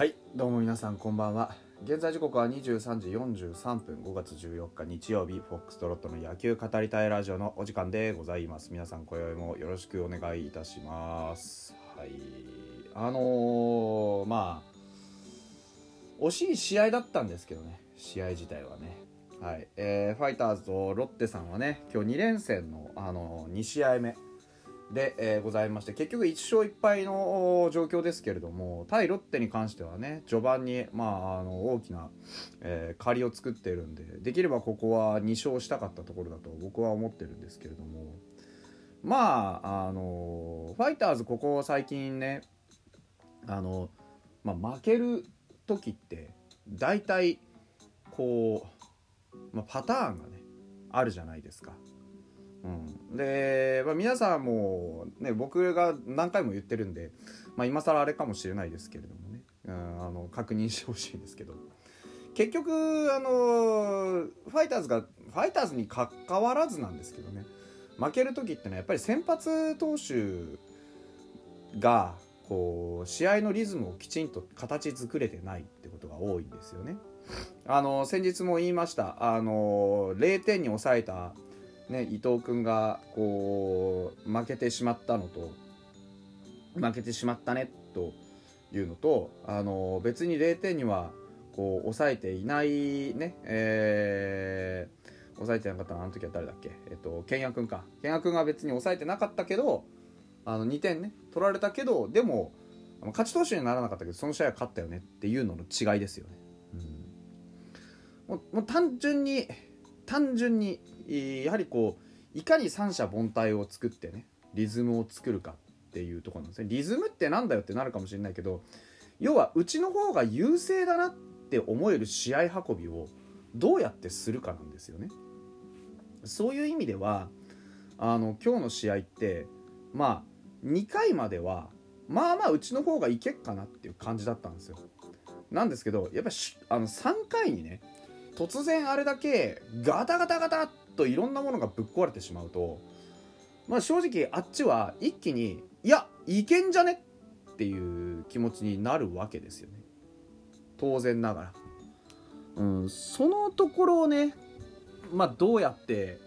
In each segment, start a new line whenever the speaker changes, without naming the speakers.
はいどうも皆さんこんばんは。現在時刻は23時43分5月14日日曜日フォックストロットの野球語りたいラジオのお時間でございます。皆さん今宵もよろしくお願いいたします。はい。あのー、まあ惜しい試合だったんですけどね。試合自体はね。はい。えー、ファイターズとロッテさんはね今日2連戦の、あのー、2試合目。で、えー、ございまして結局1勝1敗の状況ですけれども対ロッテに関してはね序盤に、まあ、あの大きな、えー、借りを作っているんでできればここは2勝したかったところだと僕は思ってるんですけれどもまああのファイターズここ最近ねあの、まあ、負ける時って大体こう、まあ、パターンがねあるじゃないですか。うん、で、まあ、皆さんも、ね、僕が何回も言ってるんで、まあ、今更あれかもしれないですけれどもね、うん、あの確認してほしいんですけど。結局あのファイターズがファイターズにかかわらずなんですけどね。負ける時ってのはやっぱり先発投手がこう試合のリズムをきちんと形作れてないってことが多いんですよね。あの先日も言いました。あの0点に抑えたね、伊藤君がこう負けてしまったのと負けてしまったねというのとあの別に0点にはこう抑えていないね、えー、抑えてなかったのあの時は誰だっけ？えっと健也君か。健也君が別に抑えてなかったけどあの2点ね取られたけどでも勝ち投手にならなかったけどその試合は勝ったよねっていうのの違いですよね。うん、もうもう単純に単純にやはりこういかに三者凡退を作ってねリズムを作るかっていうところなんですね。リズムってなんだよってなるかもしれないけど要はうちの方が優勢だなって思える試合運びをどうやってするかなんですよね。そういう意味ではあの今日の試合ってまあ2回まではまあまあうちの方がいけっかなっていう感じだったんですよ。なんですけどやっぱりあの3回にね突然あれだけガタガタガタっといろんなものがぶっ壊れてしまうとまあ正直あっちは一気にいやいけんじゃねっていう気持ちになるわけですよね。当然ながら、うん、そのところをねまあどうやって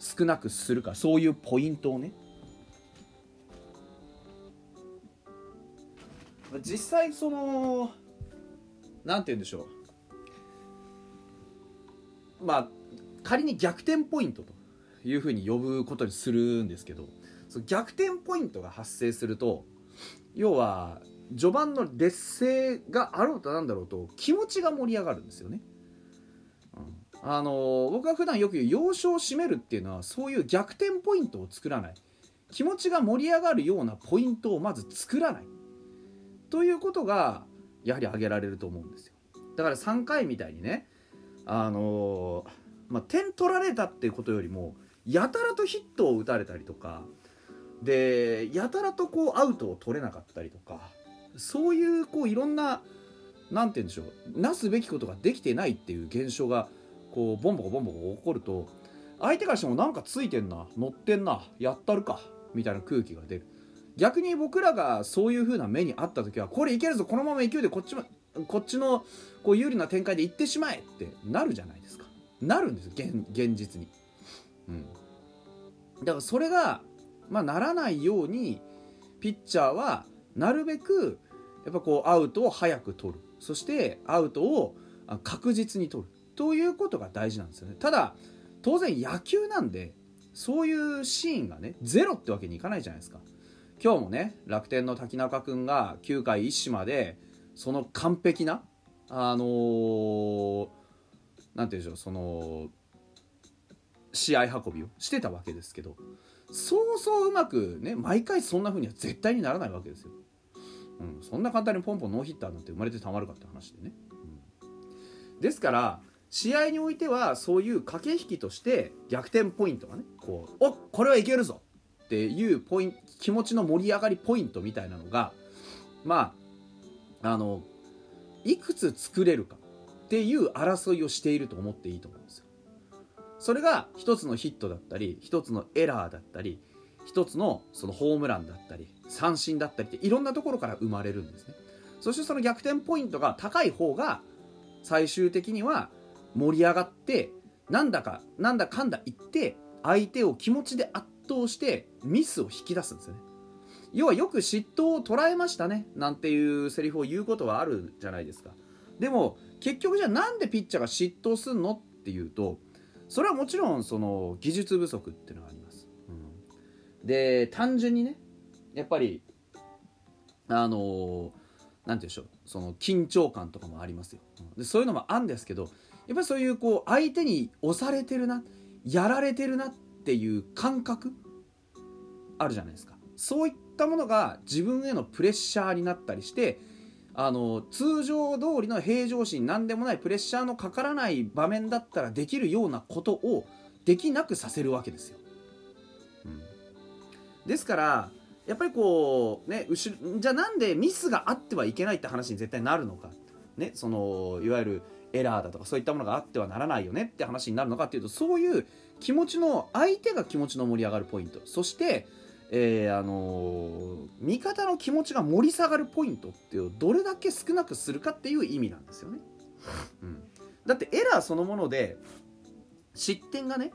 少なくするかそういうポイントをね。実際その何て言うんでしょう。まあ仮に逆転ポイントというふうに呼ぶことにするんですけどその逆転ポイントが発生すると要は序盤の劣勢があろうとなんだろうと気持ちが盛り上がるんですよね。うん、あの僕が普段よく言う要所を締めるっていうのはそういう逆転ポイントを作らない。気持ちが盛り上がるようなポイントをまず作らない。ということがやはり挙げられると思うんですよ。だから3回みたいにねあのまあ、点取られたっていうことよりもやたらとヒットを打たれたりとかでやたらとこうアウトを取れなかったりとかそういうこういろんな何て言うんでしょうなすべきことができてないっていう現象がこうボンボコボンボコ起こると相手からしてもなんかついてんな乗ってんなやったるかみたいな空気が出る。逆に僕らがそういう風な目にあった時はこれいけるぞこのまま勢いでこっちこっちのこう有利な展開で行ってしまえってなるじゃないですか。なるんです現現実に、うん、だからそれが、まあ、ならないようにピッチャーはなるべくやっぱこうアウトを早く取る。そしてアウトを確実に取る。ということが大事なんですよね。ただ当然野球なんでそういうシーンがねゼロってわけにいかないじゃないですか。今日もね楽天の滝中君が9回1島でその完璧なあのー、なんて言うんでしょうその試合運びをしてたわけですけどそうそううまくね毎回そんな風には絶対にならないわけですよ。うん、そんな簡単にポンポンノーヒッターなんて生まれてたまるかって話でね。うん、ですから試合においてはそういう駆け引きとして逆転ポイントがねこうおこれはいけるぞっていうポイン気持ちの盛り上がりポイントみたいなのがまああのいくつ作れるかっていう争いをしていると思っていいと思うんですよ。それが一つのヒットだったり一つのエラーだったり一つのそのホームランだったり三振だったりっていろんなところから生まれるんですね。そしてその逆転ポイントが高い方が最終的には盛り上がってなんだかなんだかんだ言って相手を気持ちで圧倒してミスを引き出すんですよね要はよく嫉妬を捉えましたねなんていうセリフを言うことはあるじゃないですかでも結局じゃあなんでピッチャーが嫉妬すんのっていうとそれはもちろんその技術不足っていうのがあります、うん、で単純にねやっぱりあのー、なんて言うんでしょうその緊張感とかもありますよ、でそういうのもあるんですけどやっぱりそういうこう相手に押されてるなやられてるなっていう感覚あるじゃないですか。そういったものが自分へのプレッシャーになったりしてあの通常通りの平常心何でもないプレッシャーのかからない場面だったらできるようなことをできなくさせるわけですよ。うん、ですからやっぱりこうね後ろじゃあなんでミスがあってはいけないって話に絶対なるのか、ね、そのいわゆるエラーだとかそういったものがあってはならないよねって話になるのかっていうとそういう気持ちの相手が気持ちの盛り上がるポイント。そしてえー、あのー、味方の気持ちが盛り下がるポイントっていうどれだけ少なくするかっていう意味なんですよね。うん、だってエラーそのもので失点がね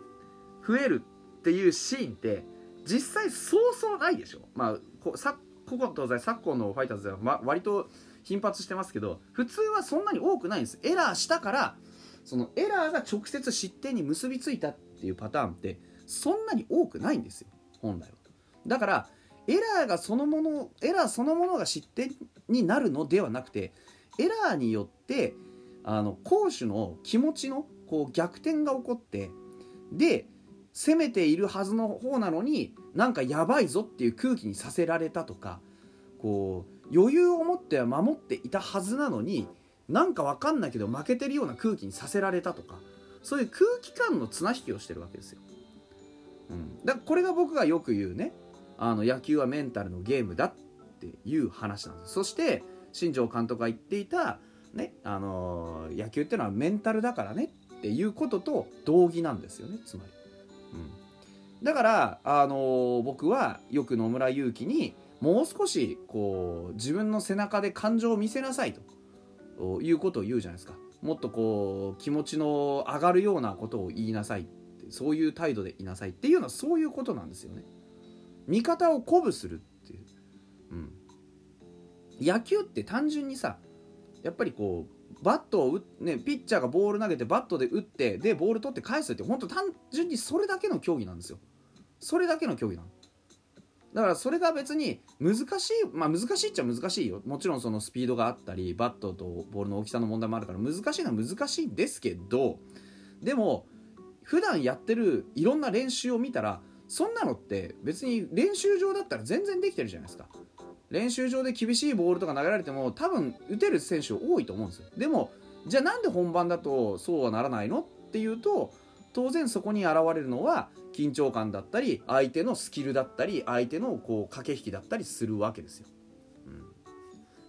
増えるっていうシーンって実際そうそうないでしょ。まあこさここ東西昨今のファイターズでは、ま、割と頻発してますけど普通はそんなに多くないんですエラーしたからそのエラーが直接失点に結びついたっていうパターンってそんなに多くないんですよ本来は。だからエラーがそのものエラーそのものが失点になるのではなくてエラーによってあの攻守の気持ちのこう逆転が起こってで攻めているはずの方なのになんかやばいぞっていう空気にさせられたとかこう余裕を持っては守っていたはずなのになんか分かんないけど負けてるような空気にさせられたとかそういう空気感の綱引きをしてるわけですよ。うん、だからこれが僕がよく言うねあの野球はメンタルのゲームだっていう話なんです。そして新庄監督が言っていた、ねあの、野球っていうのはメンタルだからねっていうことと同義なんですよねつまり、うん、だから、あの、僕はよく野村勇輝にもう少しこう自分の背中で感情を見せなさいということを言うじゃないですか。もっとこう気持ちの上がるようなことを言いなさいそういう態度でいなさいっていうのはそういうことなんですよね。味方を鼓舞するっていう、うん、野球って単純にさやっぱりこうバットをね、ピッチャーがボール投げてバットで打ってでボール取って返すって本当単純にそれだけの競技なんですよ。それだけの競技なの。だからそれが別に難しいまあ難しいっちゃ難しいよ。もちろんそのスピードがあったりバットとボールの大きさの問題もあるから難しいのは難しいんですけどでも普段やってるいろんな練習を見たらそんなのって別に練習場だったら全然できてるじゃないですか。練習場で厳しいボールとか投げられても多分打てる選手多いと思うんですよ。でもじゃあなんで本番だとそうはならないのっていうと当然そこに現れるのは緊張感だったり相手のスキルだったり相手のこう駆け引きだったりするわけですよ、うん、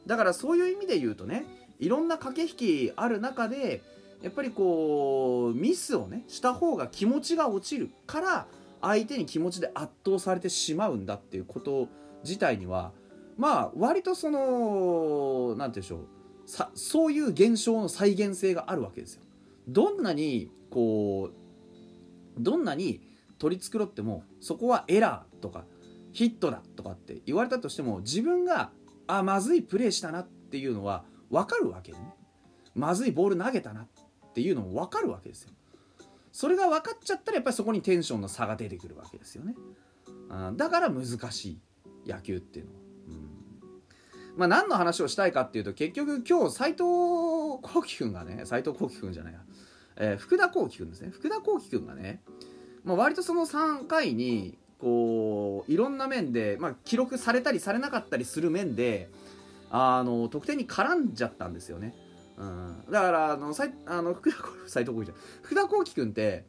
だからそういう意味で言うとねいろんな駆け引きある中でやっぱりこうミスをねした方が気持ちが落ちるから相手に気持ちで圧倒されてしまうんだっていうこと自体にはまあ割とその何て言うんでしょう。さそういう現象の再現性があるわけですよ。どんなにこうどんなに取り繕ってもそこはエラーとかヒットだとかって言われたとしても自分があまずいプレーしたなっていうのは分かるわけね。まずいボール投げたなっていうのも分かるわけですよ。それが分かっちゃったらやっぱりそこにテンションの差が出てくるわけですよね。だから難しい野球っていうのは。うんまあ、何の話をしたいかっていうと結局今日斎藤幸輝君がね斎藤幸輝君じゃないや、えー、福田幸輝君ですね福田幸輝君がね、まあ、割とその3回にこういろんな面で、まあ、記録されたりされなかったりする面であの得点に絡んじゃったんですよね。うん、だからあのさいあの福田斎藤浩じゃん。福田幸輝君って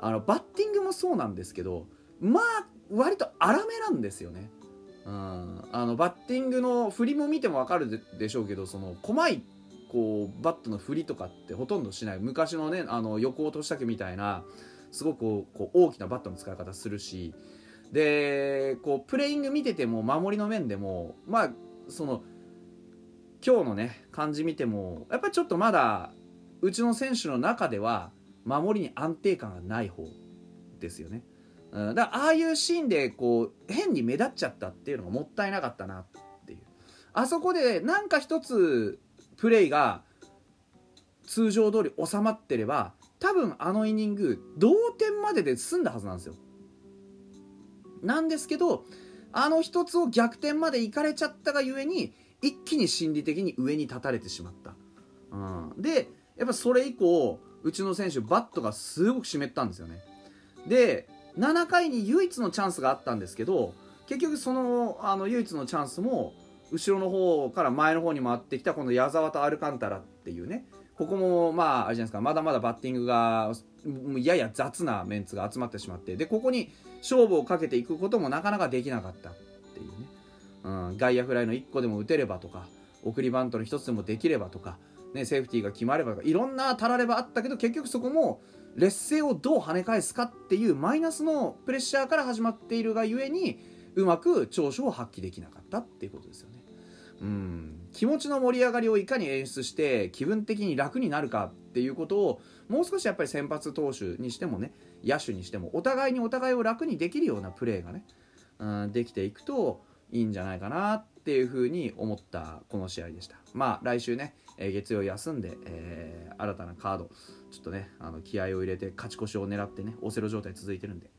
あのバッティングもそうなんですけどまあ割と荒めなんですよね。うん、あのバッティングの振りも見ても分かるでしょうけどその細いこうバットの振りとかってほとんどしない。昔のねあの横落としたけみたいなすごくこう大きなバットの使い方するし。でこうプレイング見てても守りの面でもまあその今日のね感じ見てもやっぱりちょっとまだうちの選手の中では守りに安定感がない方ですよね。うん、だからああいうシーンでこう変に目立っちゃったっていうのがもったいなかったなっていうあそこでなんか一つプレーが通常通り収まってれば多分あのイニング同点までで済んだはずなんですよなんですけどあの一つを逆転までいかれちゃったがゆえに一気に心理的に上に立たれてしまった、うん、でやっぱそれ以降うちの選手バットがすごく湿ったんですよね。で7回に唯一のチャンスがあったんですけど結局そのあの唯一のチャンスも後ろの方から前の方に回ってきたこの矢沢とアルカンタラっていうね。ここもまああれじゃないですか。まだまだバッティングがやや雑なメンツが集まってしまって。でここに勝負をかけていくこともなかなかできなかった、うん、外野フライの1個でも打てればとか送りバントの1つでもできればとか、ね、セーフティーが決まればとかいろんなたらればあったけど結局そこも劣勢をどう跳ね返すかっていうマイナスのプレッシャーから始まっているがゆえにうまく長所を発揮できなかったっていうことですよね。うん気持ちの盛り上がりをいかに演出して気分的に楽になるかっていうことをもう少しやっぱり先発投手にしてもね野手にしてもお互いにお互いを楽にできるようなプレーがね、うん、できていくといいんじゃないかなっていうふうに思ったこの試合でした。まあ来週ね、えー、月曜休んで、えー、新たなカードちょっとねあの気合を入れて勝ち越しを狙ってねオセロ状態続いてるんで